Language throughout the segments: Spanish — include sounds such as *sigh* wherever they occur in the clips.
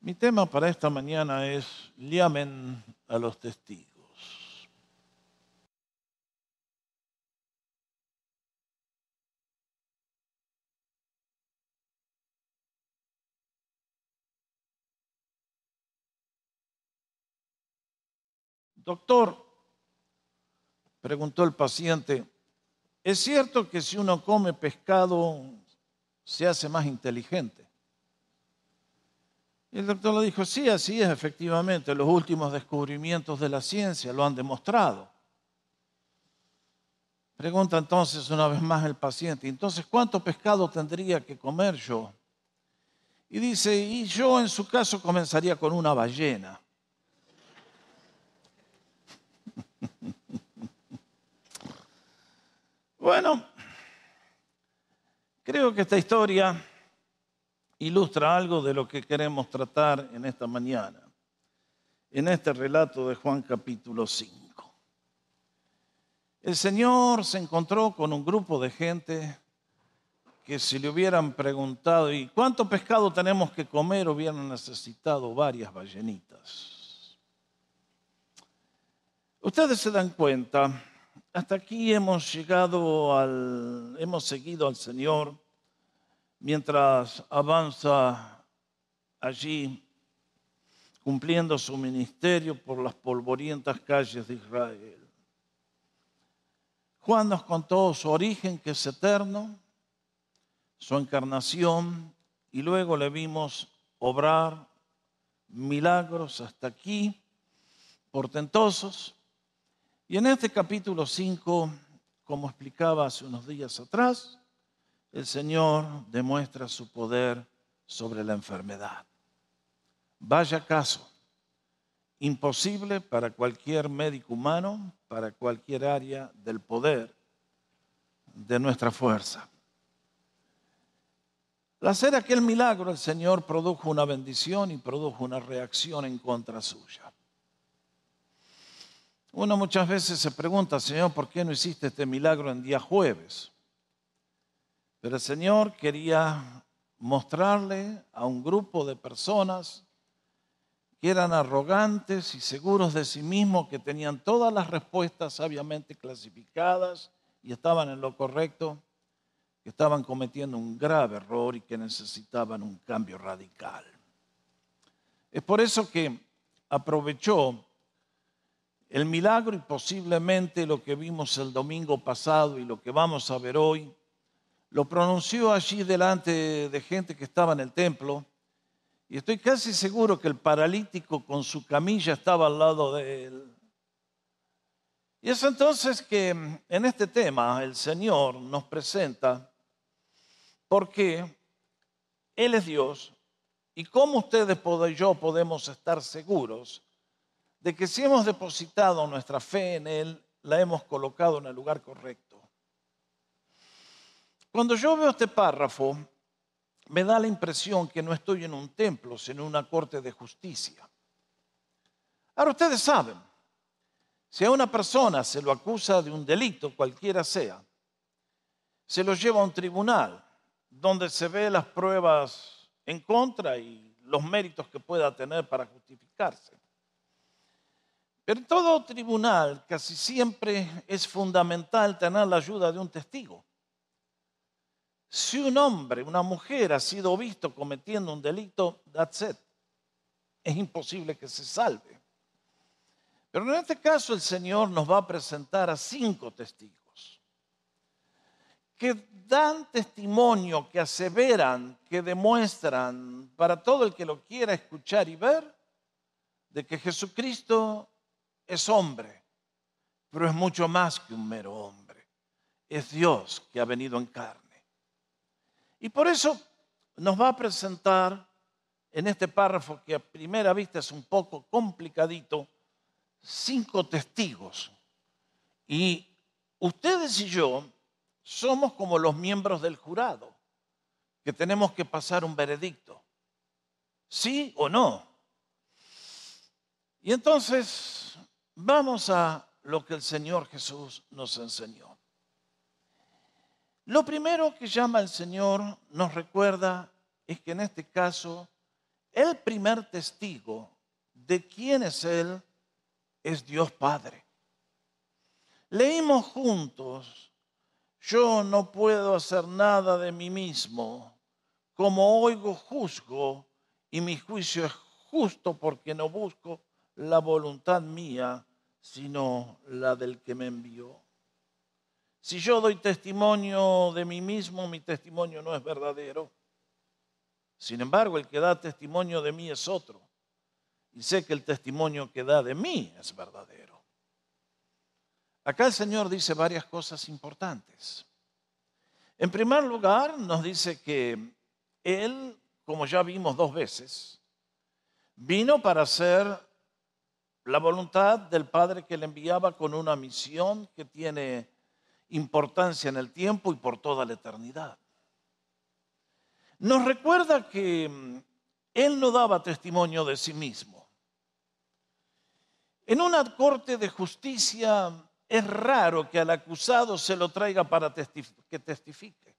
Mi tema para esta mañana es llamen a los testigos. Doctor, preguntó el paciente, ¿es cierto que si uno come pescado se hace más inteligente? Y el doctor le dijo, sí, así es, efectivamente, los últimos descubrimientos de la ciencia lo han demostrado. Pregunta entonces una vez más el paciente, entonces, ¿cuánto pescado tendría que comer yo? Y dice, y yo en su caso comenzaría con una ballena. *laughs* Bueno, creo que esta historia ilustra algo de lo que queremos tratar en esta mañana, en este relato de Juan capítulo 5. El Señor se encontró con un grupo de gente que si le hubieran preguntado, ¿y cuánto pescado tenemos que comer? hubieran necesitado varias ballenitas. Ustedes se dan cuenta hasta aquí hemos llegado al, hemos seguido al Señor mientras avanza allí cumpliendo su ministerio por las polvorientas calles de Israel. Juan nos contó su origen que es eterno, su encarnación y luego le vimos obrar milagros hasta aquí, portentosos, y en este capítulo 5, como explicaba hace unos días atrás, el Señor demuestra su poder sobre la enfermedad. Vaya caso, imposible para cualquier médico humano, para cualquier área del poder de nuestra fuerza. Al hacer aquel milagro, el Señor produjo una bendición y produjo una reacción en contra suya. Uno muchas veces se pregunta, Señor, ¿por qué no hiciste este milagro en día jueves? Pero el Señor quería mostrarle a un grupo de personas que eran arrogantes y seguros de sí mismos, que tenían todas las respuestas sabiamente clasificadas y estaban en lo correcto, que estaban cometiendo un grave error y que necesitaban un cambio radical. Es por eso que aprovechó el milagro y posiblemente lo que vimos el domingo pasado y lo que vamos a ver hoy, lo pronunció allí delante de gente que estaba en el templo y estoy casi seguro que el paralítico con su camilla estaba al lado de él. Y es entonces que en este tema el Señor nos presenta porque Él es Dios y cómo ustedes y yo podemos estar seguros de que si hemos depositado nuestra fe en Él, la hemos colocado en el lugar correcto. Cuando yo veo este párrafo, me da la impresión que no estoy en un templo, sino en una corte de justicia. Ahora ustedes saben, si a una persona se lo acusa de un delito, cualquiera sea, se lo lleva a un tribunal donde se ve las pruebas en contra y los méritos que pueda tener para justificarse. Pero en todo tribunal casi siempre es fundamental tener la ayuda de un testigo. Si un hombre, una mujer ha sido visto cometiendo un delito, that's it. Es imposible que se salve. Pero en este caso el Señor nos va a presentar a cinco testigos que dan testimonio, que aseveran, que demuestran para todo el que lo quiera escuchar y ver, de que Jesucristo es hombre, pero es mucho más que un mero hombre. Es Dios que ha venido en carne. Y por eso nos va a presentar en este párrafo que a primera vista es un poco complicadito, cinco testigos. Y ustedes y yo somos como los miembros del jurado, que tenemos que pasar un veredicto. ¿Sí o no? Y entonces Vamos a lo que el Señor Jesús nos enseñó. Lo primero que llama el Señor nos recuerda es que en este caso el primer testigo de quién es Él es Dios Padre. Leímos juntos, yo no puedo hacer nada de mí mismo, como oigo juzgo y mi juicio es justo porque no busco la voluntad mía, sino la del que me envió. Si yo doy testimonio de mí mismo, mi testimonio no es verdadero. Sin embargo, el que da testimonio de mí es otro. Y sé que el testimonio que da de mí es verdadero. Acá el Señor dice varias cosas importantes. En primer lugar, nos dice que Él, como ya vimos dos veces, vino para hacer la voluntad del Padre que le enviaba con una misión que tiene importancia en el tiempo y por toda la eternidad. Nos recuerda que mm, Él no daba testimonio de sí mismo. En una corte de justicia es raro que al acusado se lo traiga para que testifique.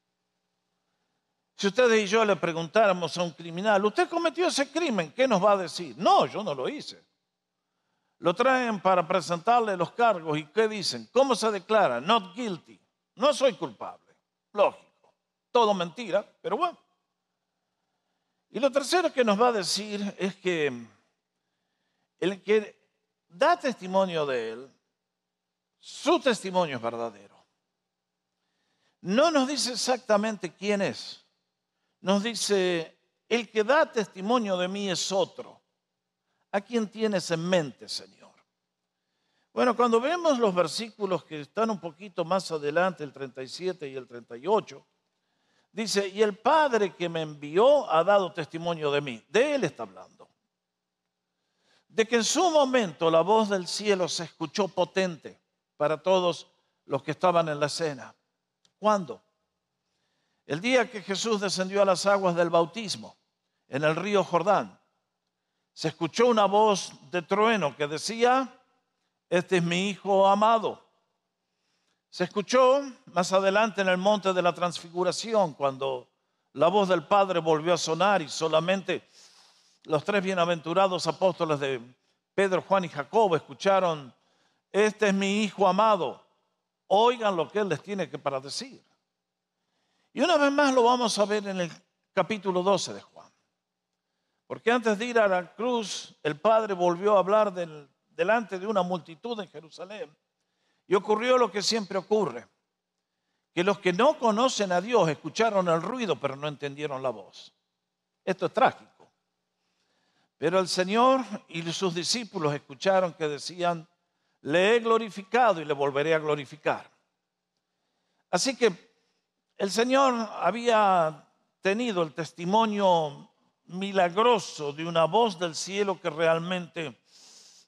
Si ustedes y yo le preguntáramos a un criminal, ¿usted cometió ese crimen? ¿Qué nos va a decir? No, yo no lo hice. Lo traen para presentarle los cargos y ¿qué dicen? ¿Cómo se declara? Not guilty. No soy culpable. Lógico. Todo mentira, pero bueno. Y lo tercero que nos va a decir es que el que da testimonio de él, su testimonio es verdadero. No nos dice exactamente quién es. Nos dice, el que da testimonio de mí es otro. ¿A quién tienes en mente, Señor? Bueno, cuando vemos los versículos que están un poquito más adelante, el 37 y el 38, dice, y el Padre que me envió ha dado testimonio de mí. De Él está hablando. De que en su momento la voz del cielo se escuchó potente para todos los que estaban en la escena. ¿Cuándo? El día que Jesús descendió a las aguas del bautismo en el río Jordán se escuchó una voz de trueno que decía, este es mi Hijo amado. Se escuchó más adelante en el monte de la transfiguración cuando la voz del Padre volvió a sonar y solamente los tres bienaventurados apóstoles de Pedro, Juan y Jacobo escucharon, este es mi Hijo amado, oigan lo que Él les tiene que para decir. Y una vez más lo vamos a ver en el capítulo 12 de Juan. Porque antes de ir a la cruz, el Padre volvió a hablar delante de una multitud en Jerusalén. Y ocurrió lo que siempre ocurre, que los que no conocen a Dios escucharon el ruido, pero no entendieron la voz. Esto es trágico. Pero el Señor y sus discípulos escucharon que decían, le he glorificado y le volveré a glorificar. Así que el Señor había tenido el testimonio milagroso de una voz del cielo que realmente,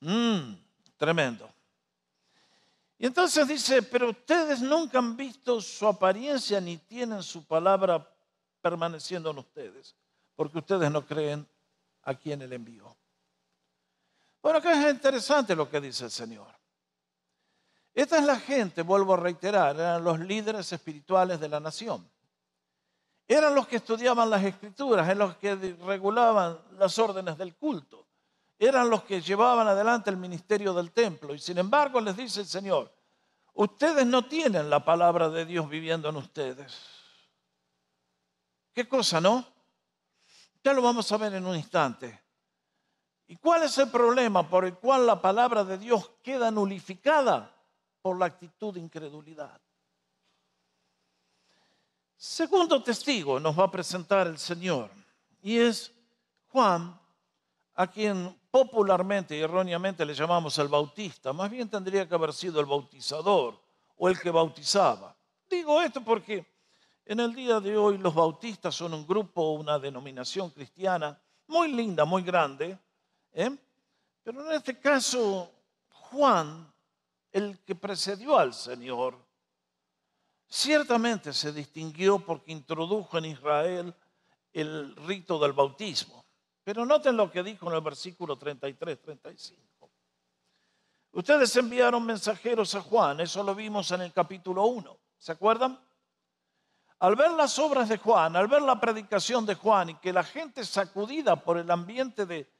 mmm, tremendo. Y entonces dice, pero ustedes nunca han visto su apariencia ni tienen su palabra permaneciendo en ustedes, porque ustedes no creen a quien él envió. Bueno, que es interesante lo que dice el Señor. Esta es la gente, vuelvo a reiterar, eran los líderes espirituales de la nación. Eran los que estudiaban las escrituras, eran los que regulaban las órdenes del culto, eran los que llevaban adelante el ministerio del templo. Y sin embargo les dice el Señor, ustedes no tienen la palabra de Dios viviendo en ustedes. ¿Qué cosa, no? Ya lo vamos a ver en un instante. ¿Y cuál es el problema por el cual la palabra de Dios queda nulificada? Por la actitud de incredulidad. Segundo testigo nos va a presentar el Señor y es Juan, a quien popularmente y erróneamente le llamamos el bautista. Más bien tendría que haber sido el bautizador o el que bautizaba. Digo esto porque en el día de hoy los bautistas son un grupo, una denominación cristiana muy linda, muy grande. ¿eh? Pero en este caso, Juan, el que precedió al Señor, Ciertamente se distinguió porque introdujo en Israel el rito del bautismo. Pero noten lo que dijo en el versículo 33-35. Ustedes enviaron mensajeros a Juan, eso lo vimos en el capítulo 1. ¿Se acuerdan? al ver las obras de Juan, al ver la predicación de Juan y que la gente sacudida por el ambiente de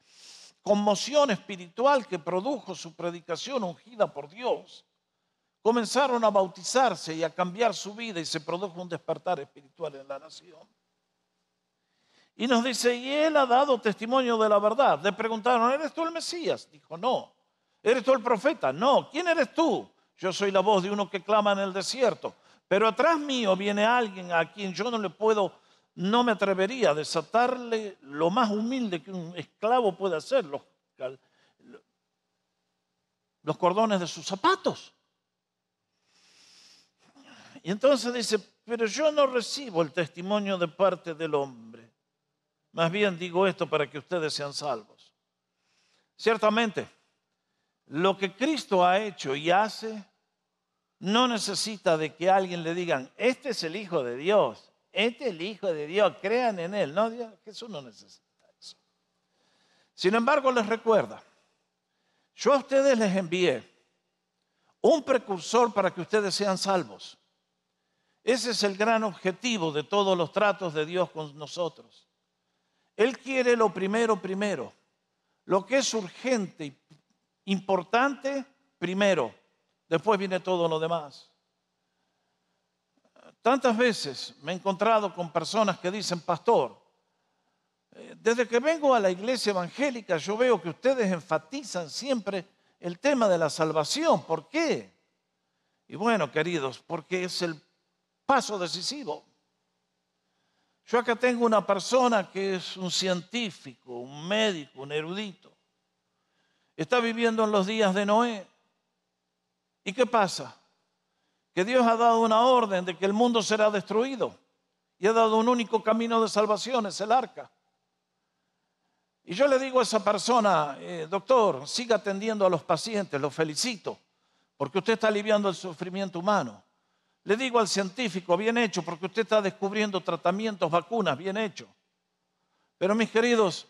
conmoción espiritual que produjo su predicación ungida por Dios, comenzaron a bautizarse y a cambiar su vida y se produjo un despertar espiritual en la nación. Y nos dice, y él ha dado testimonio de la verdad. Le preguntaron, ¿eres tú el Mesías? Dijo, no. ¿Eres tú el profeta? No. ¿Quién eres tú? Yo soy la voz de uno que clama en el desierto. Pero atrás mío viene alguien a quien yo no le puedo, no me atrevería a desatarle lo más humilde que un esclavo puede hacer, los, los cordones de sus zapatos. Y entonces dice, pero yo no recibo el testimonio de parte del hombre. Más bien digo esto para que ustedes sean salvos. Ciertamente, lo que Cristo ha hecho y hace no necesita de que alguien le digan, este es el Hijo de Dios, este es el Hijo de Dios, crean en Él. No, Jesús no necesita eso. Sin embargo, les recuerda, yo a ustedes les envié un precursor para que ustedes sean salvos. Ese es el gran objetivo de todos los tratos de Dios con nosotros. Él quiere lo primero primero, lo que es urgente importante primero. Después viene todo lo demás. Tantas veces me he encontrado con personas que dicen, pastor, eh, desde que vengo a la iglesia evangélica yo veo que ustedes enfatizan siempre el tema de la salvación. ¿Por qué? Y bueno, queridos, porque es el paso decisivo. Yo acá tengo una persona que es un científico, un médico, un erudito. Está viviendo en los días de Noé. ¿Y qué pasa? Que Dios ha dado una orden de que el mundo será destruido y ha dado un único camino de salvación, es el arca. Y yo le digo a esa persona, eh, doctor, siga atendiendo a los pacientes, lo felicito, porque usted está aliviando el sufrimiento humano. Le digo al científico, bien hecho, porque usted está descubriendo tratamientos, vacunas, bien hecho. Pero mis queridos,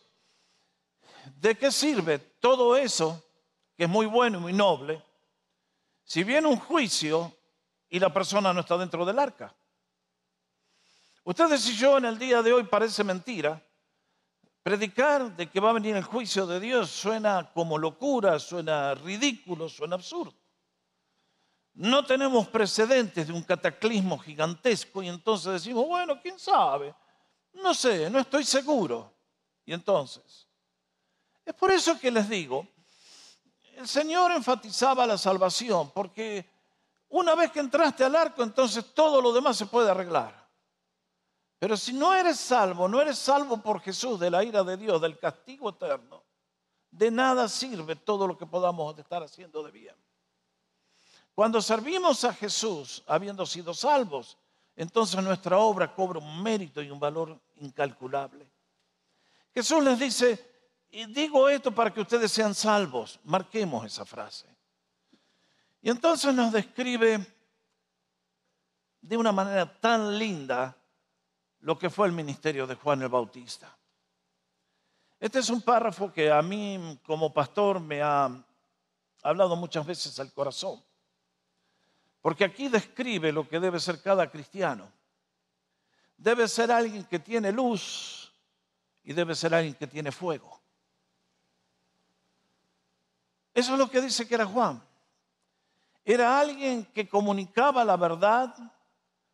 ¿de qué sirve todo eso, que es muy bueno y muy noble, si viene un juicio y la persona no está dentro del arca. Ustedes y yo en el día de hoy parece mentira. Predicar de que va a venir el juicio de Dios suena como locura, suena ridículo, suena absurdo. No tenemos precedentes de un cataclismo gigantesco y entonces decimos, bueno, quién sabe, no sé, no estoy seguro. Y entonces, es por eso que les digo, el Señor enfatizaba la salvación, porque una vez que entraste al arco, entonces todo lo demás se puede arreglar. Pero si no eres salvo, no eres salvo por Jesús de la ira de Dios, del castigo eterno, de nada sirve todo lo que podamos estar haciendo de bien. Cuando servimos a Jesús, habiendo sido salvos, entonces nuestra obra cobra un mérito y un valor incalculable. Jesús les dice, y digo esto para que ustedes sean salvos. Marquemos esa frase. Y entonces nos describe de una manera tan linda lo que fue el ministerio de Juan el Bautista. Este es un párrafo que a mí como pastor me ha hablado muchas veces al corazón. Porque aquí describe lo que debe ser cada cristiano. Debe ser alguien que tiene luz y debe ser alguien que tiene fuego. Eso es lo que dice que era Juan. Era alguien que comunicaba la verdad,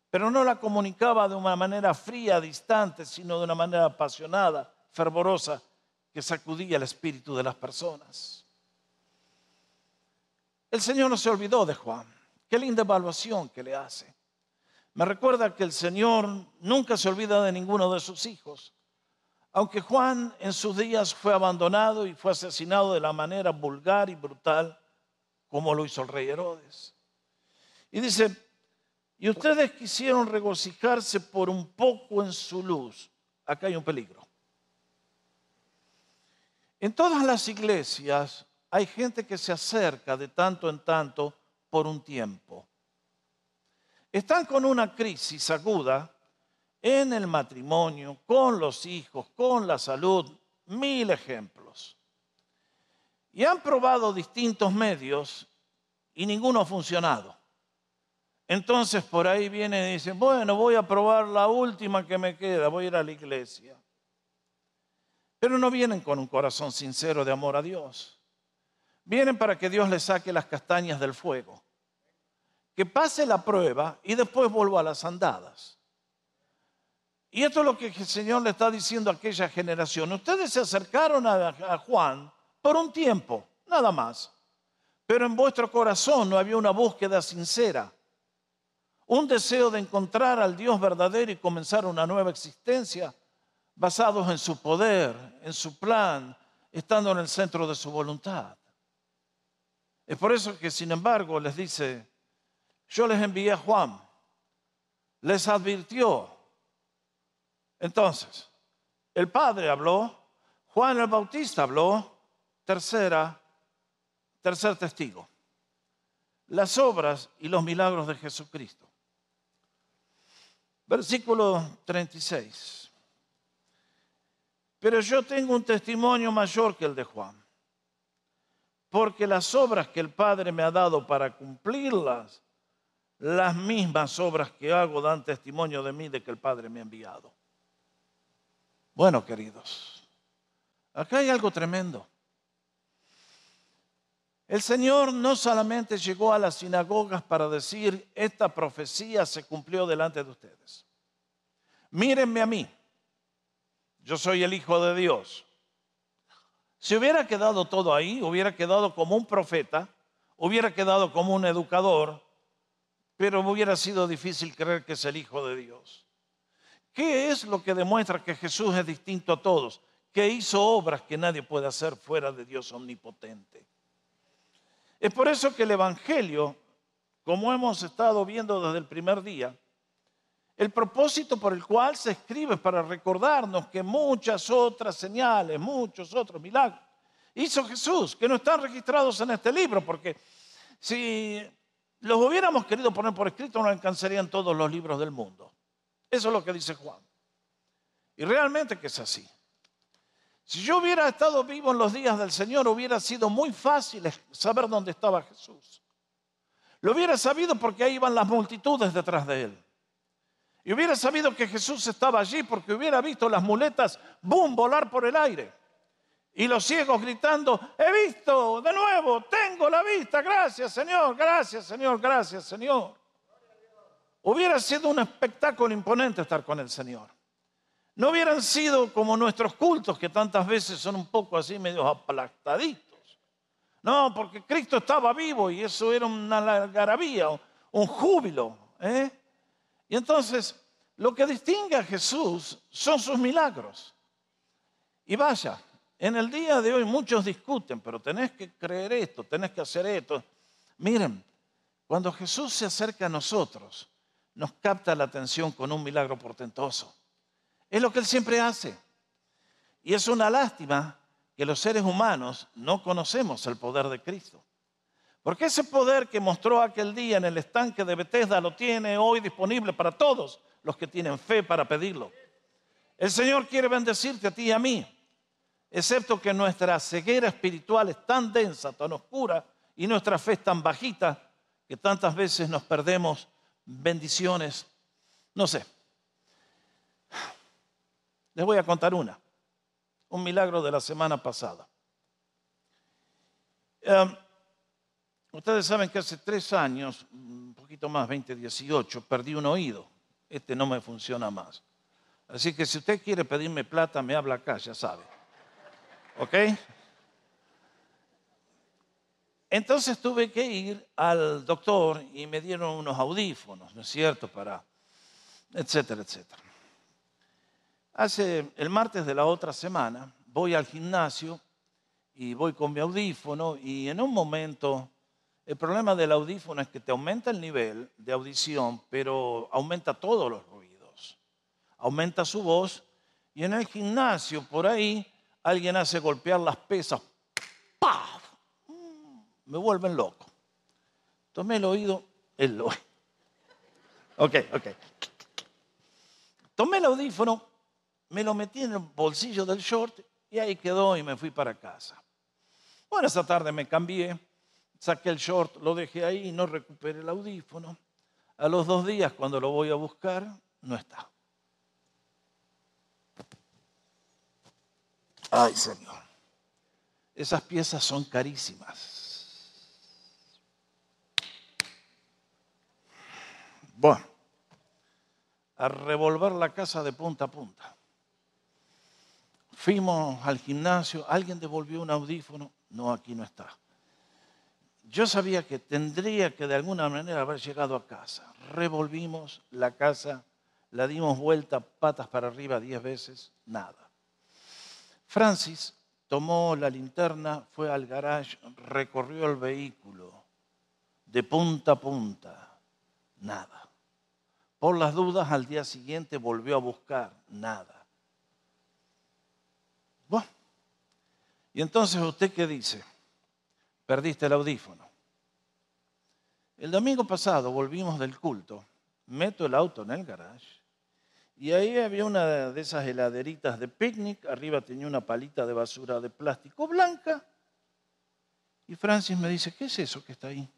pero no la comunicaba de una manera fría, distante, sino de una manera apasionada, fervorosa, que sacudía el espíritu de las personas. El Señor no se olvidó de Juan. Qué linda evaluación que le hace. Me recuerda que el Señor nunca se olvida de ninguno de sus hijos. Aunque Juan en sus días fue abandonado y fue asesinado de la manera vulgar y brutal como lo hizo el rey Herodes. Y dice, y ustedes quisieron regocijarse por un poco en su luz. Acá hay un peligro. En todas las iglesias hay gente que se acerca de tanto en tanto por un tiempo. Están con una crisis aguda en el matrimonio, con los hijos, con la salud, mil ejemplos. Y han probado distintos medios y ninguno ha funcionado. entonces por ahí viene y dice, bueno, voy a probar la última que me queda, voy a ir a la iglesia. Pero no vienen con un corazón sincero de amor a Dios. Vienen para que Dios les saque las castañas del fuego. Que pase la prueba y después vuelva a las andadas. Y esto es lo que el Señor le está diciendo a aquella generación. Ustedes se acercaron a, Juan por un tiempo, nada más. Pero en vuestro corazón no había una búsqueda sincera un deseo de encontrar al Dios verdadero y comenzar una nueva existencia basados en su poder, en su plan, estando en el centro de su voluntad. Es por eso que, sin embargo, les dice, yo les envié a Juan, les advirtió. Entonces, el Padre habló, Juan el Bautista habló, tercera, tercer testigo, las obras y los milagros de Jesucristo. Versículo 36. Pero yo tengo un testimonio mayor que el de Juan, porque las obras que el Padre me ha dado para cumplirlas, las mismas obras que hago dan testimonio de mí de que el Padre me ha enviado. Bueno, queridos, acá hay algo tremendo. El Señor no solamente llegó a las sinagogas para decir, esta profecía se cumplió delante de ustedes. Mírenme a mí, yo soy el Hijo de Dios. Si hubiera quedado todo ahí, hubiera quedado como un profeta, hubiera quedado como un educador, pero hubiera sido difícil creer que es el Hijo de Dios. ¿Qué es lo que demuestra que Jesús es distinto a todos? Que hizo obras que nadie puede hacer fuera de Dios omnipotente. Es por eso que el Evangelio, como hemos estado viendo desde el primer día, el propósito por el cual se escribe es para recordarnos que muchas otras señales, muchos otros milagros hizo Jesús, que no están registrados en este libro, porque si los hubiéramos querido poner por escrito no alcanzarían todos los libros del mundo. Eso es lo que dice Juan. Y realmente que es así. Si yo hubiera estado vivo en los días del Señor, hubiera sido muy fácil saber dónde estaba Jesús. Lo hubiera sabido porque ahí iban las multitudes detrás de él. Y hubiera sabido que Jesús estaba allí porque hubiera visto las muletas, boom, volar por el aire. Y los ciegos gritando, he visto de nuevo, tengo la vista, gracias Señor, gracias Señor, gracias Señor. Hubiera sido un espectáculo imponente estar con el Señor no hubieran sido como nuestros cultos, que tantas veces son un poco así, medio aplastaditos. No, porque Cristo estaba vivo y eso era una algarabía, un júbilo. ¿eh? Y entonces, lo que distingue a Jesús son sus milagros. Y vaya, en el día de hoy muchos discuten, pero tenés que creer esto, tenés que hacer esto. Miren, cuando Jesús se acerca a nosotros, nos capta la atención con un milagro portentoso. Es lo que Él siempre hace. Y es una lástima que los seres humanos no conocemos el poder de Cristo. Porque ese poder que mostró aquel día en el estanque de Bethesda lo tiene hoy disponible para todos los que tienen fe para pedirlo. El Señor quiere bendecirte a ti y a mí, excepto que nuestra ceguera espiritual es tan densa, tan oscura y nuestra fe es tan bajita que tantas veces nos perdemos bendiciones. No sé, les voy a contar una, un milagro de la semana pasada. Em, ustedes saben que hace tres años, un poquito más, 2018, perdí un oído. Este no me funciona más. Así que si usted quiere pedirme plata, me habla acá, ya sabe. ¿Ok? Entonces tuve que ir al doctor y me dieron unos audífonos, ¿no es cierto? Para, etcétera, etcétera. Hace el martes de la otra semana voy al gimnasio y voy con mi audífono y en un momento el problema del audífono es que te aumenta el nivel de audición, pero aumenta todos los ruidos. Aumenta su voz y en el gimnasio por ahí alguien hace golpear las pesas. ¡Paf! Mm, me vuelven loco. Tomé el oído, el oído. Ok, ok. Tomé el audífono me lo metí en el bolsillo del short y ahí quedó y me fui para casa. Bueno, esa tarde me cambié, saqué el short, lo dejé ahí y no recuperé el audífono. A los dos días, cuando lo voy a buscar, no está. Ay, Señor. Esas piezas son carísimas. Bueno, a revolver la casa de punta a punta. Fuimos al gimnasio, alguien devolvió un audífono, no, aquí no está. Yo sabía que tendría que de alguna manera haber llegado a casa. Revolvimos la casa, la dimos vuelta patas para arriba diez veces, nada. Francis tomó la linterna, fue al garage, recorrió el vehículo de punta a punta, nada. Por las dudas, al día siguiente volvió a buscar, nada. Bueno, y entonces usted qué dice? Perdiste el audífono. El domingo pasado volvimos del culto, meto el auto en el garage y ahí había una de esas heladeritas de picnic, arriba tenía una palita de basura de plástico blanca. Y Francis me dice, ¿qué es eso que está ahí?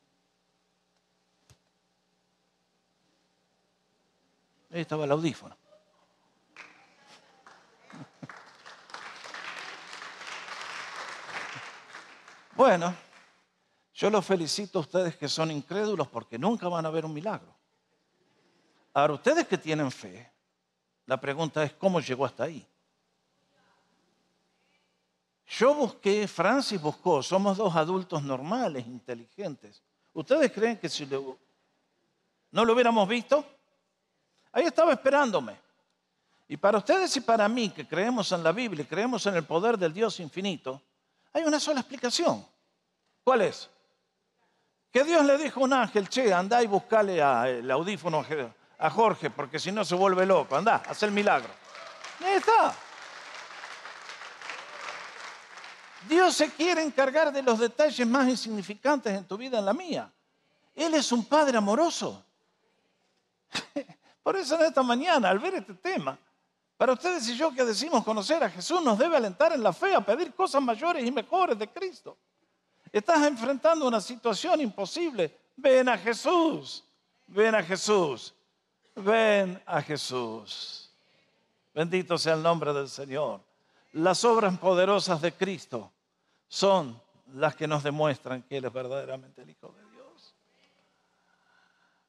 Ahí estaba el audífono. *laughs* Bueno, yo los felicito a ustedes que son incrédulos porque nunca van a ver un milagro. Ahora, ustedes que tienen fe, la pregunta es, ¿cómo llegó hasta ahí? Yo busqué, Francis buscó, somos dos adultos normales, inteligentes. ¿Ustedes creen que si no lo hubiéramos visto? Ahí estaba esperándome. Y para ustedes y para mí, que creemos en la Biblia y creemos en el poder del Dios infinito, hay una sola explicación. ¿Cuál es? Que Dios le dijo a un ángel, che, anda y buscale el audífono a Jorge, porque si no se vuelve loco. Anda, haz el milagro. Ahí está. Dios se quiere encargar de los detalles más insignificantes en tu vida, en la mía. Él es un Padre amoroso. *laughs* Por eso en esta mañana, al ver este tema, para ustedes y yo que decimos conocer a Jesús, nos debe alentar en la fe a pedir cosas mayores y mejores de Cristo. Estás enfrentando una situación imposible. Ven a Jesús. Ven a Jesús. Ven a Jesús. Bendito sea el nombre del Señor. Las obras poderosas de Cristo son las que nos demuestran que Él es verdaderamente el Hijo de Dios.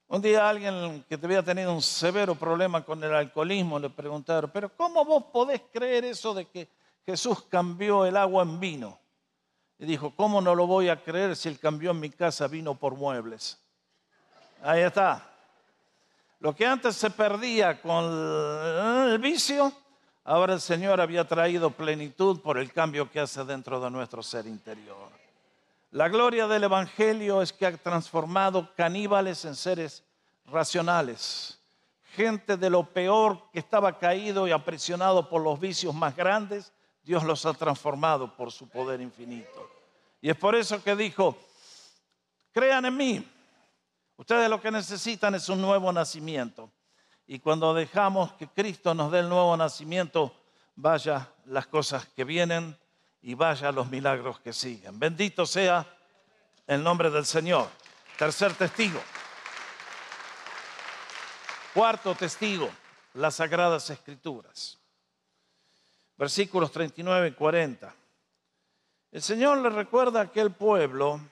Un día alguien que había tenido un severo problema con el alcoholismo le preguntaron, pero ¿cómo vos podés creer eso de que Jesús cambió el agua en vino? Y dijo, ¿cómo no lo voy a creer si Él cambió en mi casa vino por muebles? Ahí está. Lo que antes se perdía con el vicio, ahora el Señor había traído plenitud por el cambio que hace dentro de nuestro ser interior. La gloria del Evangelio es que ha transformado caníbales en seres racionales. Gente de lo peor que estaba caído y aprisionado por los vicios más grandes, Dios los ha transformado por su poder infinito. Y es por eso que dijo, crean en mí, Ustedes lo que necesitan es un nuevo nacimiento. Y cuando dejamos que Cristo nos dé el nuevo nacimiento, vaya las cosas que vienen y vaya los milagros que siguen. Bendito sea el nombre del Señor. Tercer testigo. Cuarto testigo, las sagradas escrituras. Versículos 39 y 40. El Señor le recuerda a aquel pueblo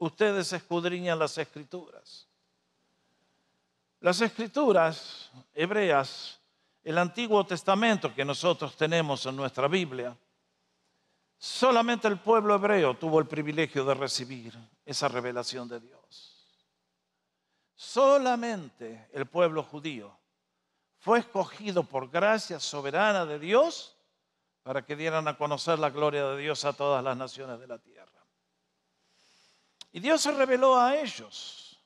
ustedes escudriñan las escrituras. Las escrituras hebreas, el Antiguo Testamento que nosotros tenemos en nuestra Biblia, solamente el pueblo hebreo tuvo el privilegio de recibir esa revelación de Dios. Solamente el pueblo judío fue escogido por gracia soberana de Dios para que dieran a conocer la gloria de Dios a todas las naciones de la tierra. Y Dios se reveló a ellos.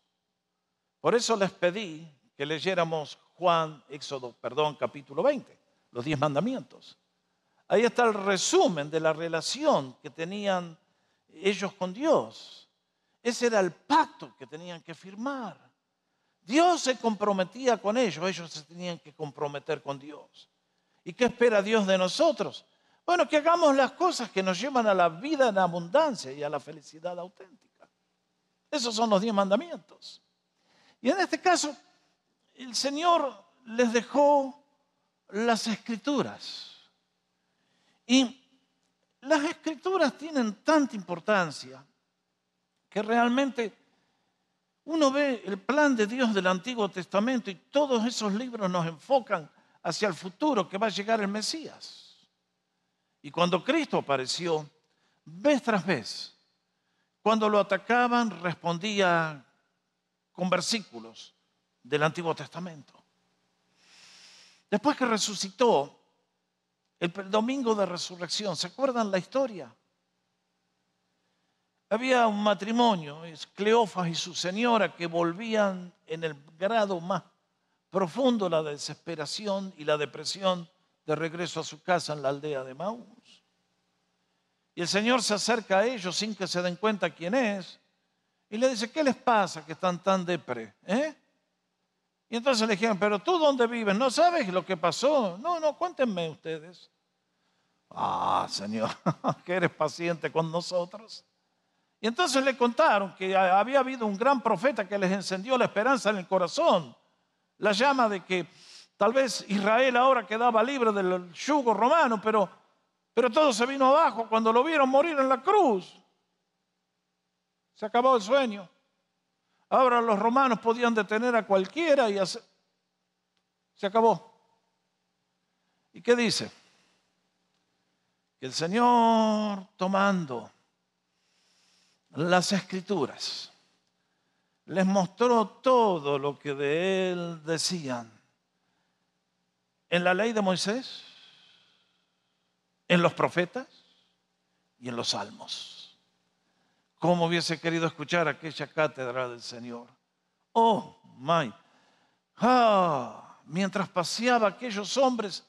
Por eso les pedí que leyéramos Juan, Éxodo, perdón, capítulo 20, los diez mandamientos. Ahí está el resumen de la relación que tenían ellos con Dios. Ese era el pacto que tenían que firmar. Dios se comprometía con ellos, ellos se tenían que comprometer con Dios. ¿Y qué espera Dios de nosotros? Bueno, que hagamos las cosas que nos llevan a la vida en abundancia y a la felicidad auténtica. Esos son los diez mandamientos. Y en este caso, el Señor les dejó las escrituras. Y las escrituras tienen tanta importancia que realmente uno ve el plan de Dios del Antiguo Testamento y todos esos libros nos enfocan hacia el futuro que va a llegar el Mesías. Y cuando Cristo apareció, vez tras vez, cuando lo atacaban, respondía con versículos del Antiguo Testamento. Después que resucitó, el domingo de resurrección, ¿se acuerdan la historia? Había un matrimonio, Cleofas y su señora, que volvían en el grado más profundo la desesperación y la depresión de regreso a su casa en la aldea de Maús. Y el Señor se acerca a ellos sin que se den cuenta quién es y le dice, ¿qué les pasa que están tan depre? ¿Eh? Y entonces le dijeron, pero tú dónde vives, ¿no sabes lo que pasó? No, no, cuéntenme ustedes. Ah, Señor, *laughs* que eres paciente con nosotros. Y entonces le contaron que había habido un gran profeta que les encendió la esperanza en el corazón, la llama de que tal vez Israel ahora quedaba libre del yugo romano, pero, pero todo se vino abajo cuando lo vieron morir en la cruz. Se acabó el sueño. Ahora los romanos podían detener a cualquiera y hacer... Se acabó. ¿Y qué dice? Que el Señor tomando las escrituras. Les mostró todo lo que de él decían. En la ley de Moisés, en los profetas y en los salmos. ¿Cómo hubiese querido escuchar aquella cátedra del Señor? Oh, my. Ah, mientras paseaba aquellos hombres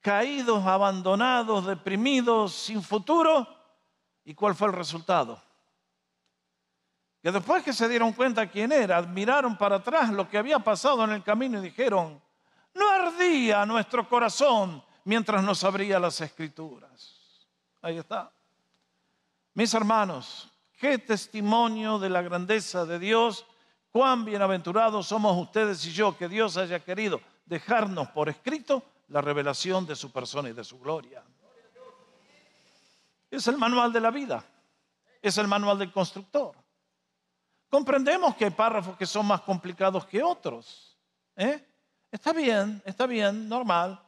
caídos, abandonados, deprimidos, sin futuro. ¿Y cuál fue el resultado? que después que se dieron cuenta quién era, miraron para atrás lo que había pasado en el camino y dijeron, no ardía nuestro corazón mientras nos abría las escrituras. Ahí está. Mis hermanos, qué testimonio de la grandeza de Dios, cuán bienaventurados somos ustedes y yo que Dios haya querido dejarnos por escrito la revelación de su persona y de su gloria. Es el manual de la vida, es el manual del constructor. Comprendemos que hay párrafos que son más complicados que otros. ¿eh? Está bien, está bien, normal.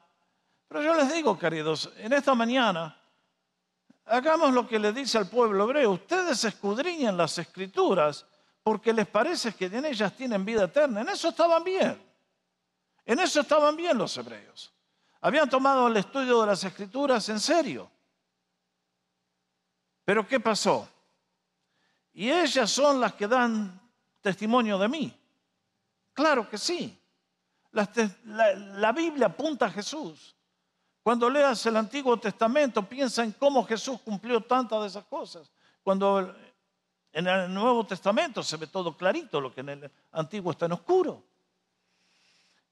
Pero yo les digo, queridos, en esta mañana, hagamos lo que le dice al pueblo hebreo. Ustedes escudriñan las escrituras porque les parece que en ellas tienen vida eterna. En eso estaban bien. En eso estaban bien los hebreos. Habían tomado el estudio de las escrituras en serio. Pero ¿qué pasó? Y ellas son las que dan testimonio de mí. Claro que sí. La, Biblia apunta a Jesús. Cuando leas el Antiguo Testamento, piensa en cómo Jesús cumplió tantas de esas cosas. Cuando en el Nuevo Testamento se ve todo clarito, lo que en el Antiguo está en oscuro.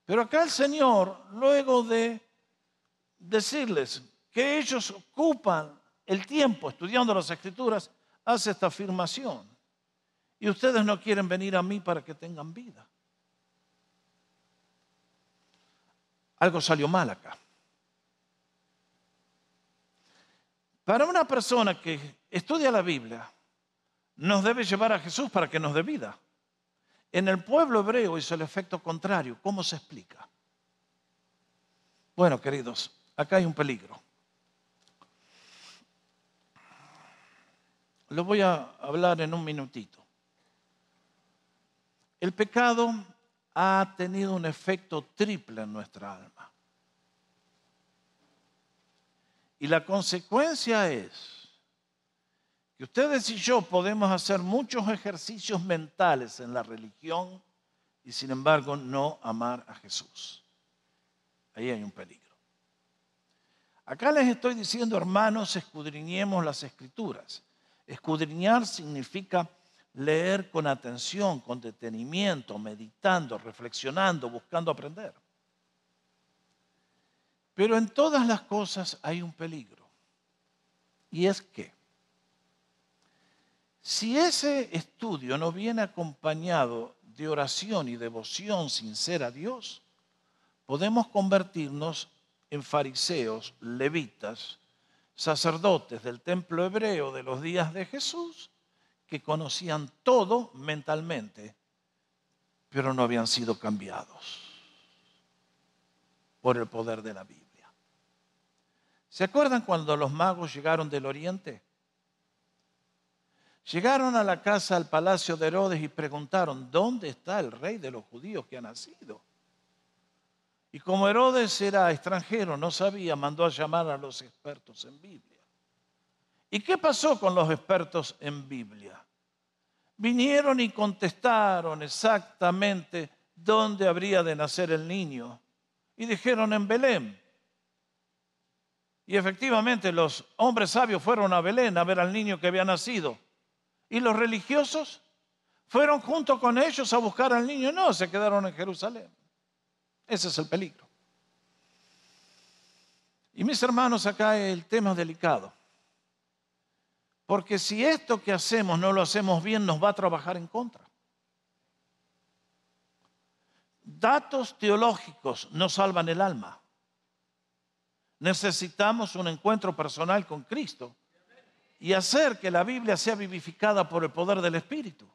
Pero acá el Señor, luego de decirles que ellos ocupan el tiempo estudiando las Escrituras, hace esta afirmación. Y ustedes no quieren venir a mí para que tengan vida. Algo salió mal acá. Para una persona que estudia la Biblia, nos debe llevar a Jesús para que nos dé vida. En el pueblo hebreo hizo el efecto contrario. ¿Cómo se explica? Bueno, queridos, acá hay un peligro. Lo voy a hablar en un minutito. El pecado ha tenido un efecto triple en nuestra alma. Y la consecuencia es que ustedes y yo podemos hacer muchos ejercicios mentales en la religión y sin embargo no amar a Jesús. Ahí hay un peligro. Acá les estoy diciendo, hermanos, escudriñemos las escrituras. Escudriñar significa leer con atención, con detenimiento, meditando, reflexionando, buscando aprender. Pero en todas las cosas hay un peligro. Y es que si ese estudio no viene acompañado de oración y devoción sincera a Dios, podemos convertirnos en fariseos, levitas, sacerdotes del templo hebreo de los días de Jesús, que conocían todo mentalmente, pero no habían sido cambiados por el poder de la Biblia. ¿Se acuerdan cuando los magos llegaron del oriente? Llegaron a la casa, al palacio de Herodes y preguntaron, ¿dónde está el rey de los judíos que ha nacido? Y como Herodes era extranjero, no sabía, mandó a llamar a los expertos en Biblia. ¿Y qué pasó con los expertos en Biblia? Vinieron y contestaron exactamente dónde habría de nacer el niño. Y dijeron en Belén. Y efectivamente los hombres sabios fueron a Belén a ver al niño que había nacido. Y los religiosos fueron junto con ellos a buscar al niño. No, se quedaron en Jerusalén. Ese es el peligro. Y mis hermanos, acá el tema es delicado. Porque si esto que hacemos no lo hacemos bien, nos va a trabajar en contra. Datos teológicos no salvan el alma. Necesitamos un encuentro personal con Cristo y hacer que la Biblia sea vivificada por el poder del Espíritu.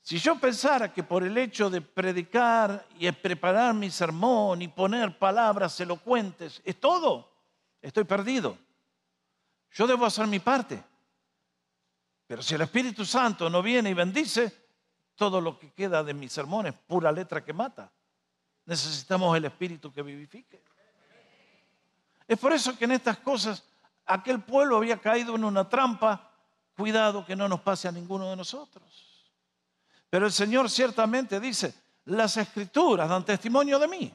Si yo pensara que por el hecho de predicar y preparar mi sermón y poner palabras elocuentes es todo, estoy perdido. Yo debo hacer mi parte. Pero si el Espíritu Santo no viene y bendice, todo lo que queda de mi sermón es pura letra que mata. Necesitamos el Espíritu que vivifique. Es por eso que en estas cosas aquel pueblo había caído en una trampa. Cuidado que no nos pase a ninguno de nosotros. Pero el Señor ciertamente dice, las escrituras dan testimonio de mí.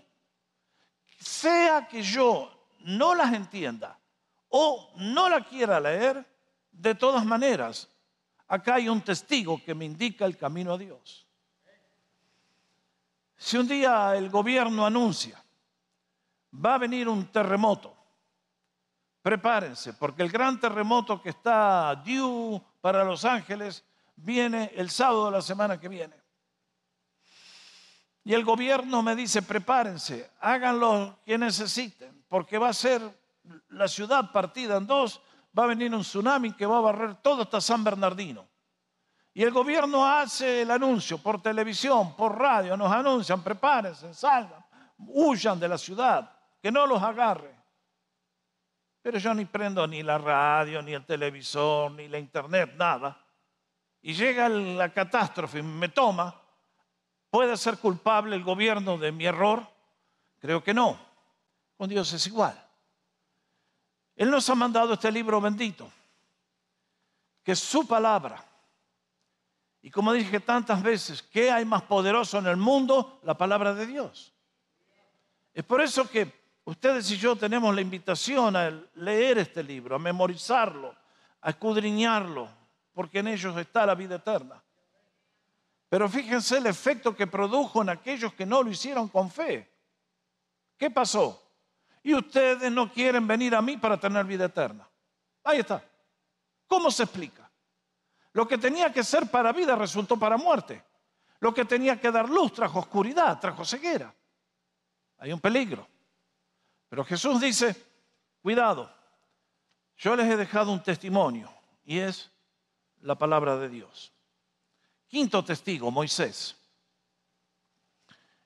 Sea que yo no las entienda o no la quiera leer, de todas maneras, acá hay un testigo que me indica el camino a Dios. Si un día el gobierno anuncia, va a venir un terremoto, prepárense, porque el gran terremoto que está due para Los Ángeles viene el sábado de la semana que viene. Y el gobierno me dice, prepárense, hagan lo que necesiten, porque va a ser la ciudad partida en dos, va a venir un tsunami que va a barrer todo hasta San Bernardino. Y el gobierno hace el anuncio por televisión, por radio, nos anuncian, prepárense, salgan, huyan de la ciudad, que no los agarre. Pero yo ni prendo ni la radio, ni el televisor, ni la internet, nada. Y llega la catástrofe me toma. ¿Puede ser culpable el gobierno de mi error? Creo que no. Con Dios es igual. Él nos ha mandado este libro bendito, que es su palabra y como dije tantas veces, ¿qué hay más poderoso en el mundo? La palabra de Dios. Es por eso que ustedes y yo tenemos la invitación a leer este libro, a memorizarlo, a escudriñarlo, porque en ellos está la vida eterna. Pero fíjense el efecto que produjo en aquellos que no lo hicieron con fe. ¿Qué pasó? Y ustedes no quieren venir a mí para tener vida eterna. Ahí está. ¿Cómo se explica? Lo que tenía que ser para vida resultó para muerte. Lo que tenía que dar luz trajo oscuridad, trajo ceguera. Hay un peligro. Pero Jesús dice, cuidado, yo les he dejado un testimonio y es la palabra de Dios. Quinto testigo, Moisés.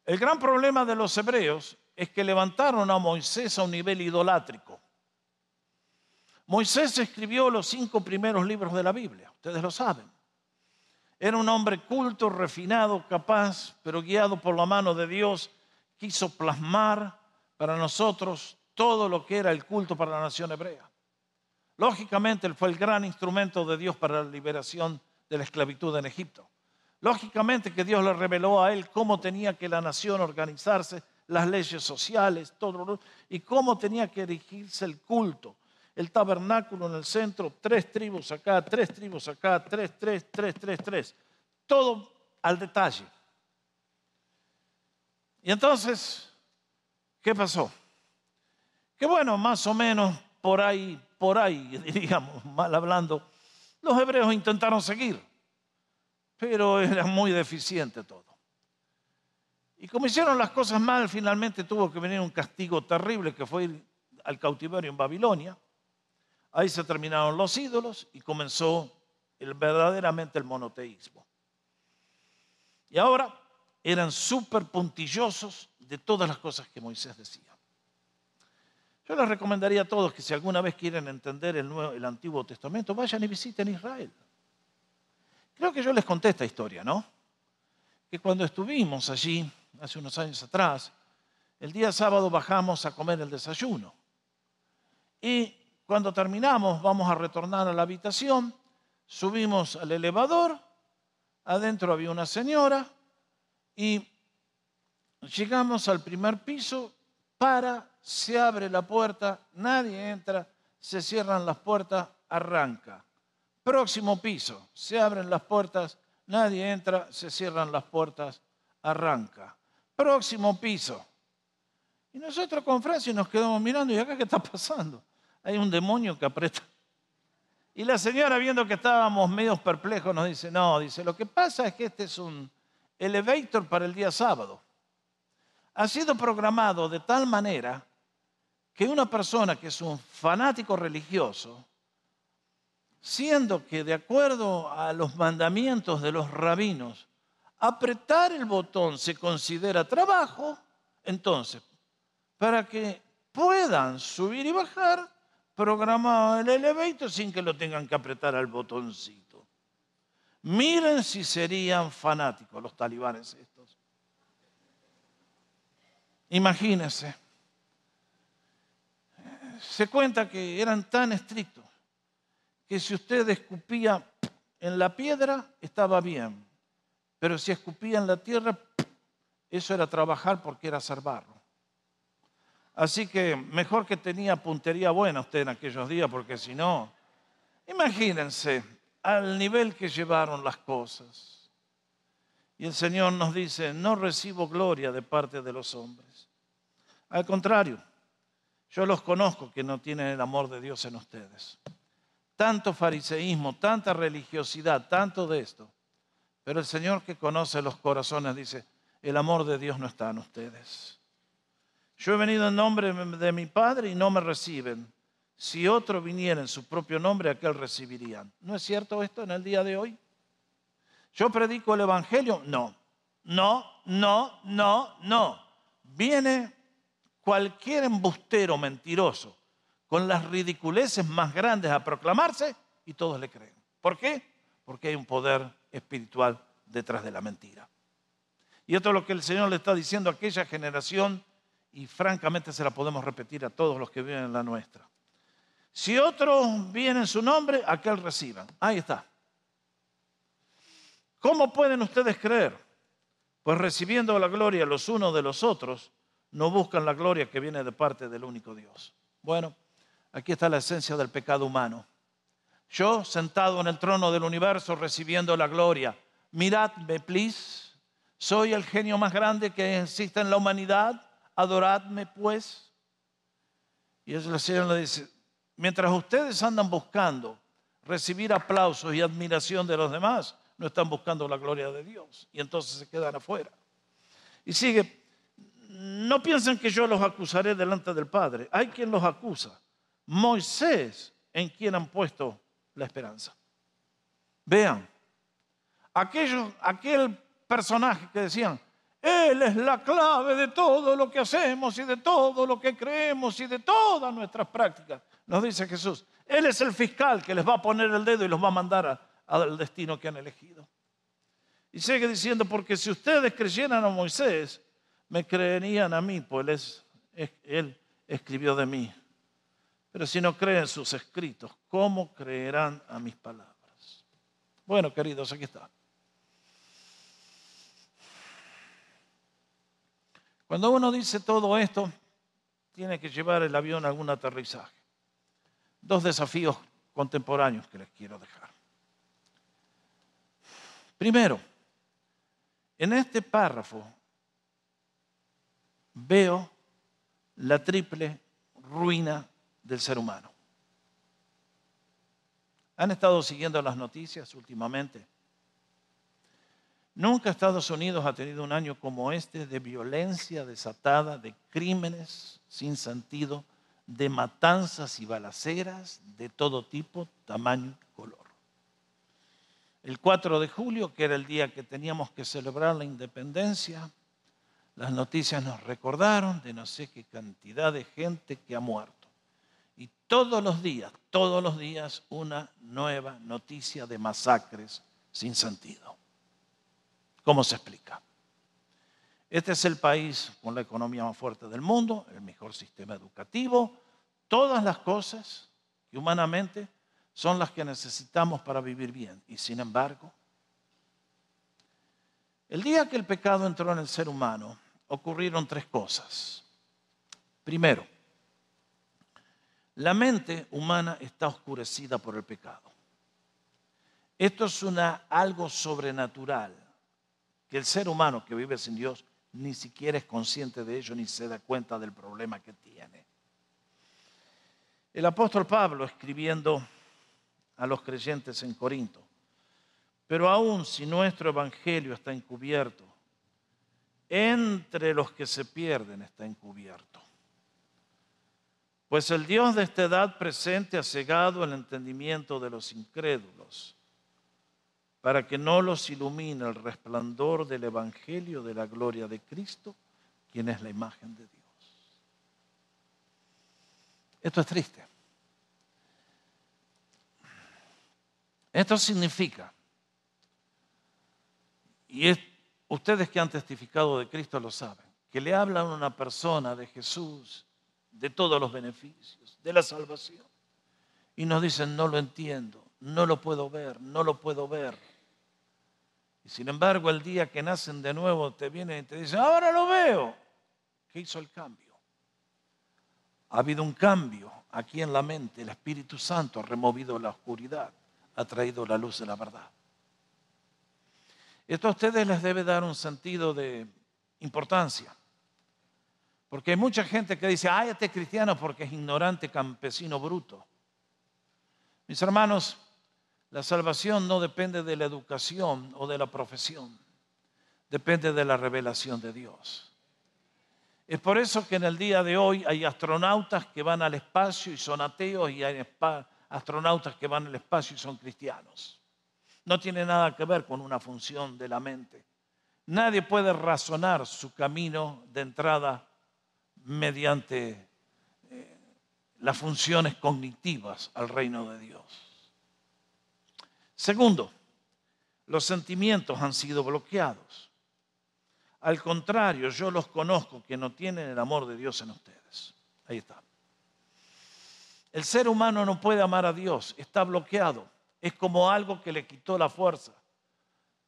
El gran problema de los hebreos es que levantaron a Moisés a un nivel idolátrico. Moisés escribió los cinco primeros libros de la Biblia, ustedes lo saben. Era un hombre culto, refinado, capaz, pero guiado por la mano de Dios, quiso plasmar para nosotros todo lo que era el culto para la nación hebrea. Lógicamente, él fue el gran instrumento de Dios para la liberación de la esclavitud en Egipto. Lógicamente que Dios le reveló a él cómo tenía que la nación organizarse, las leyes sociales, todo, y cómo tenía que erigirse el culto el tabernáculo en el centro, tres tribus acá, tres tribus acá, tres, tres, tres, tres, tres. Todo al detalle. Y entonces, ¿qué pasó? Que bueno, más o menos por ahí, por ahí, *laughs* diríamos, mal hablando, los hebreos intentaron seguir. pero era muy deficiente todo. Y como hicieron las cosas mal, finalmente tuvo que venir un castigo terrible que fue ir al cautiverio en Babilonia. Ahí se terminaron los ídolos y comenzó verdaderamente el monoteísmo. Y ahora eran súper puntillosos de todas las cosas que Moisés decía. Yo les recomendaría a todos que si alguna vez quieren entender el, Nuevo, el Antiguo Testamento, vayan y visiten Israel. Creo que yo les conté esta historia, ¿no? Que cuando estuvimos allí, hace unos años atrás, el día sábado bajamos a comer el desayuno. Y cuando terminamos, vamos a retornar a la habitación, subimos al elevador, adentro había una señora. Y llegamos al primer piso, para, se abre la puerta, nadie entra, se cierran las puertas, arranca. Próximo piso, se abren las puertas, nadie entra, se cierran las puertas, arranca. Próximo piso. Y nosotros con Francia nos quedamos mirando y acá qué está pasando. Hay un demonio que aprieta. Y la señora viendo que estábamos medio perplejos nos dice, no, dice, lo que pasa es que este es un elevator para el día sábado. Ha sido programado de tal manera que una persona que es un fanático religioso siendo que de acuerdo a los mandamientos de los rabinos, apretar el botón se considera trabajo, entonces, para que puedan subir y bajar, programado el elevator sin que lo tengan que apretar al botoncito. Miren si serían fanáticos los talibanes estos. Imagínense. Se cuenta que eran tan estrictos que si usted escupía en la piedra estaba bien, pero si escupía en la tierra, eso era trabajar porque era hacer barro. Así que mejor que tenía puntería buena usted en aquellos días, porque si no, imagínense al nivel que llevaron las cosas. Y el Señor nos dice, no recibo gloria de parte de los hombres. Al contrario, yo los conozco que no tienen el amor de Dios en ustedes tanto fariseísmo, tanta religiosidad, tanto de esto. Pero el Señor que conoce los corazones dice, el amor de Dios no está en ustedes. Yo he venido en nombre de mi Padre y no me reciben. Si otro viniera en su propio nombre, aquel recibirían. ¿No es cierto esto en el día de hoy? ¿Yo predico el Evangelio? No. No, no, no, no. Viene cualquier embustero mentiroso con las ridiculeces más grandes a proclamarse y todos le creen. ¿Por qué? Porque hay un poder espiritual detrás de la mentira. Y esto es lo que el Señor le está diciendo a aquella generación y francamente se la podemos repetir a todos los que viven en la nuestra. Si otro viene en su nombre, aquel reciban. Ahí está. ¿Cómo pueden ustedes creer? Pues recibiendo la gloria los unos de los otros, no buscan la gloria que viene de parte del único Dios. Bueno, Aquí está la esencia del pecado humano. Yo sentado en el trono del universo recibiendo la gloria. Miradme, please. Soy el genio más grande que existe en la humanidad. Adoradme, pues. Y el Señor le dice, mientras ustedes andan buscando recibir aplausos y admiración de los demás, no están buscando la gloria de Dios. Y entonces se quedan afuera. Y sigue, no piensen que yo los acusaré delante del Padre. Hay quien los acusa. Moisés en quien han puesto la esperanza. Vean, aquel personaje que decían, Él es la clave de todo lo que hacemos y de todo lo que creemos y de todas nuestras prácticas, nos dice Jesús. Él es el fiscal que les va a poner el dedo y los va a mandar al destino que han elegido. Y sigue diciendo, porque si ustedes creyeran a Moisés, me creerían a mí, pues él escribió de mí. Pero si no creen sus escritos, ¿cómo creerán a mis palabras? Bueno, queridos, aquí está. Cuando uno dice todo esto, tiene que llevar el avión a algún aterrizaje. Dos desafíos contemporáneos que les quiero dejar. Primero, en este párrafo veo la triple ruina del ser humano. ¿Han estado siguiendo las noticias últimamente? Nunca Estados Unidos ha tenido un año como este de violencia desatada, de crímenes sin sentido, de matanzas y balaceras de todo tipo, tamaño y color. El 4 de julio, que era el día que teníamos que celebrar la independencia, las noticias nos recordaron de no sé qué cantidad de gente que ha muerto. Y todos los días, todos los días, una nueva noticia de masacres sin sentido. ¿Cómo se explica? Este es el país con la economía más fuerte del mundo, el mejor sistema educativo, todas las cosas que humanamente son las que necesitamos para vivir bien. Y sin embargo, el día que el pecado entró en el ser humano, ocurrieron tres cosas. Primero, la mente humana está oscurecida por el pecado. Esto es una, algo sobrenatural que el ser humano que vive sin Dios ni siquiera es consciente de ello ni se da cuenta del problema que tiene. El apóstol Pablo escribiendo a los creyentes en Corinto, pero aún si nuestro evangelio está encubierto, entre los que se pierden está encubierto. Pues el Dios de esta edad presente ha cegado el entendimiento de los incrédulos para que no los ilumine el resplandor del Evangelio de la gloria de Cristo, quien es la imagen de Dios. Esto es triste. Esto significa, y ustedes que han testificado de Cristo lo saben, que le hablan a una persona de Jesús, de todos los beneficios, de la salvación, y nos dicen, no lo entiendo, no lo puedo ver, no lo puedo ver. Y sin embargo, el día que nacen de nuevo, te vienen y te dicen, ahora lo veo. ¿Qué hizo el cambio? Ha habido un cambio aquí en la mente. El Espíritu Santo ha removido la oscuridad, ha traído la luz de la verdad. Esto a ustedes les debe dar un sentido de importancia. Porque hay mucha gente que dice, ay, este cristiano porque es ignorante, campesino, bruto. Mis hermanos, la salvación no depende de la educación o de la profesión, depende de la revelación de Dios. Es por eso que en el día de hoy hay astronautas que van al espacio y son ateos y hay astronautas que van al espacio y son cristianos. No tiene nada que ver con una función de la mente. Nadie puede razonar su camino de entrada mediante eh, las funciones cognitivas al reino de Dios. Segundo, los sentimientos han sido bloqueados. Al contrario, yo los conozco que no tienen el amor de Dios en ustedes. Ahí está. El ser humano no puede amar a Dios, está bloqueado. Es como algo que le quitó la fuerza.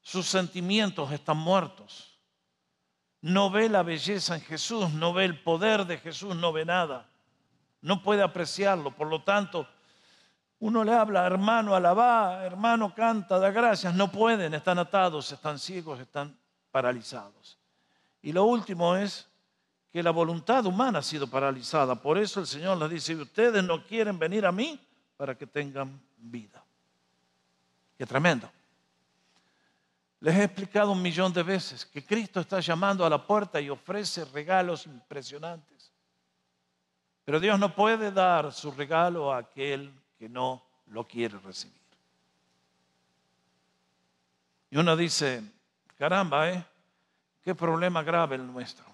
Sus sentimientos están muertos. No ve la belleza en Jesús, no ve el poder de Jesús, no ve nada. No puede apreciarlo. Por lo tanto, uno le habla, hermano, alabá, hermano, canta, da gracias. No pueden, están atados, están ciegos, están paralizados. Y lo último es que la voluntad humana ha sido paralizada. Por eso el Señor les dice, ustedes no quieren venir a mí para que tengan vida. Qué tremendo. Les he explicado un millón de veces que Cristo está llamando a la puerta y ofrece regalos impresionantes. Pero Dios no puede dar su regalo a aquel que no lo quiere recibir. Y uno dice, caramba, ¿eh? Qué problema grave el nuestro.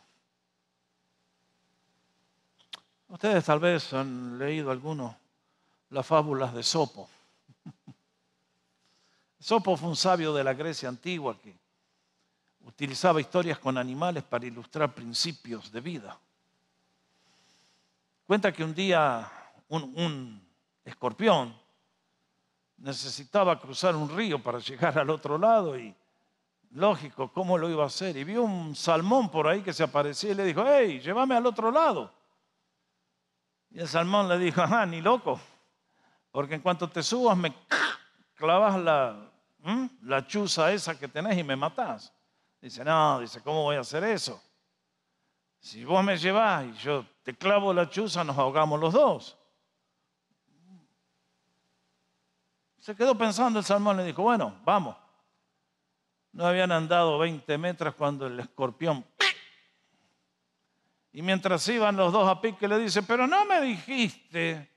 Ustedes tal vez han leído algunos las fábulas de Sopo. *laughs* Sopo fue un sabio de la Grecia antigua que utilizaba historias con animales para ilustrar principios de vida. Cuenta que un día un, escorpión, necesitaba cruzar un río para llegar al otro lado y lógico, ¿cómo lo iba a hacer? Y vio un salmón por ahí que se aparecía y le dijo, hey, llévame al otro lado. Y el salmón le dijo, ah, ni loco, porque en cuanto te subas me clavas la, la chuza esa que tenés y me matás. Dice, no, dice, ¿cómo voy a hacer eso? Si vos me llevás y yo te clavo la chuza, nos ahogamos los dos. Se quedó pensando el salmón, le dijo, bueno, vamos. No habían andado 20 metros cuando el escorpión... Y mientras iban los dos a pique le dice, pero no me dijiste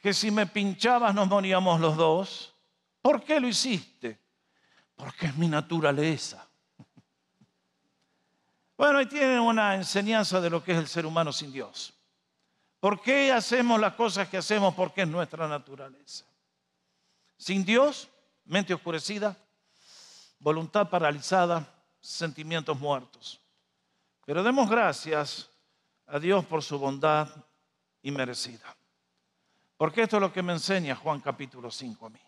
que si me pinchabas nos moríamos los dos. ¿Por qué lo hiciste? Porque es mi naturaleza. *laughs* Bueno, ahí tienen una enseñanza de lo que es el ser humano sin Dios. ¿Por qué hacemos las cosas que hacemos? Porque es nuestra naturaleza. Sin Dios, mente oscurecida, voluntad paralizada, sentimientos muertos. Pero demos gracias a Dios por su bondad inmerecida. Porque esto es lo que me enseña Juan capítulo 5 a mí.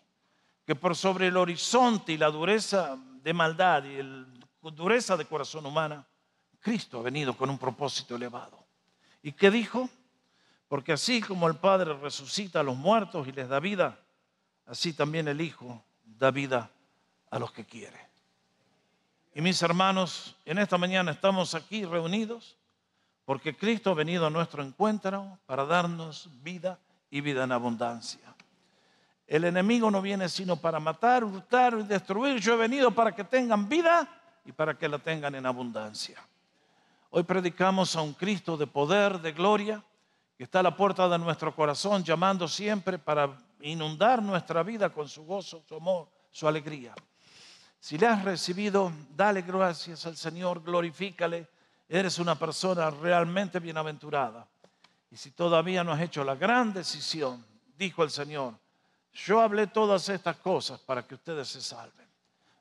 Que por sobre el horizonte y la dureza de maldad y la dureza de corazón humana, Cristo ha venido con un propósito elevado. ¿Y qué dijo? Porque así como el Padre resucita a los muertos y les da vida, así también el Hijo da vida a los que quiere. Y mis hermanos, en esta mañana estamos aquí reunidos porque Cristo ha venido a nuestro encuentro para darnos vida y vida en abundancia. El enemigo no viene sino para matar, hurtar y destruir. Yo he venido para que tengan vida y para que la tengan en abundancia. Hoy predicamos a un Cristo de poder, de gloria, que está a la puerta de nuestro corazón, llamando siempre para inundar nuestra vida con su gozo, su amor, su alegría. Si le has recibido, dale gracias al Señor, glorifícale. Eres una persona realmente bienaventurada. Y si todavía no has hecho la gran decisión, dijo el Señor, yo hablé todas estas cosas para que ustedes se salven.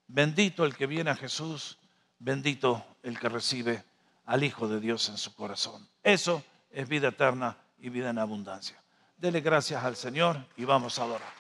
Bendito el que viene a Jesús, bendito el que recibe al Hijo de Dios en su corazón. Eso es vida eterna y vida en abundancia. Dele gracias al Señor y vamos a adorar.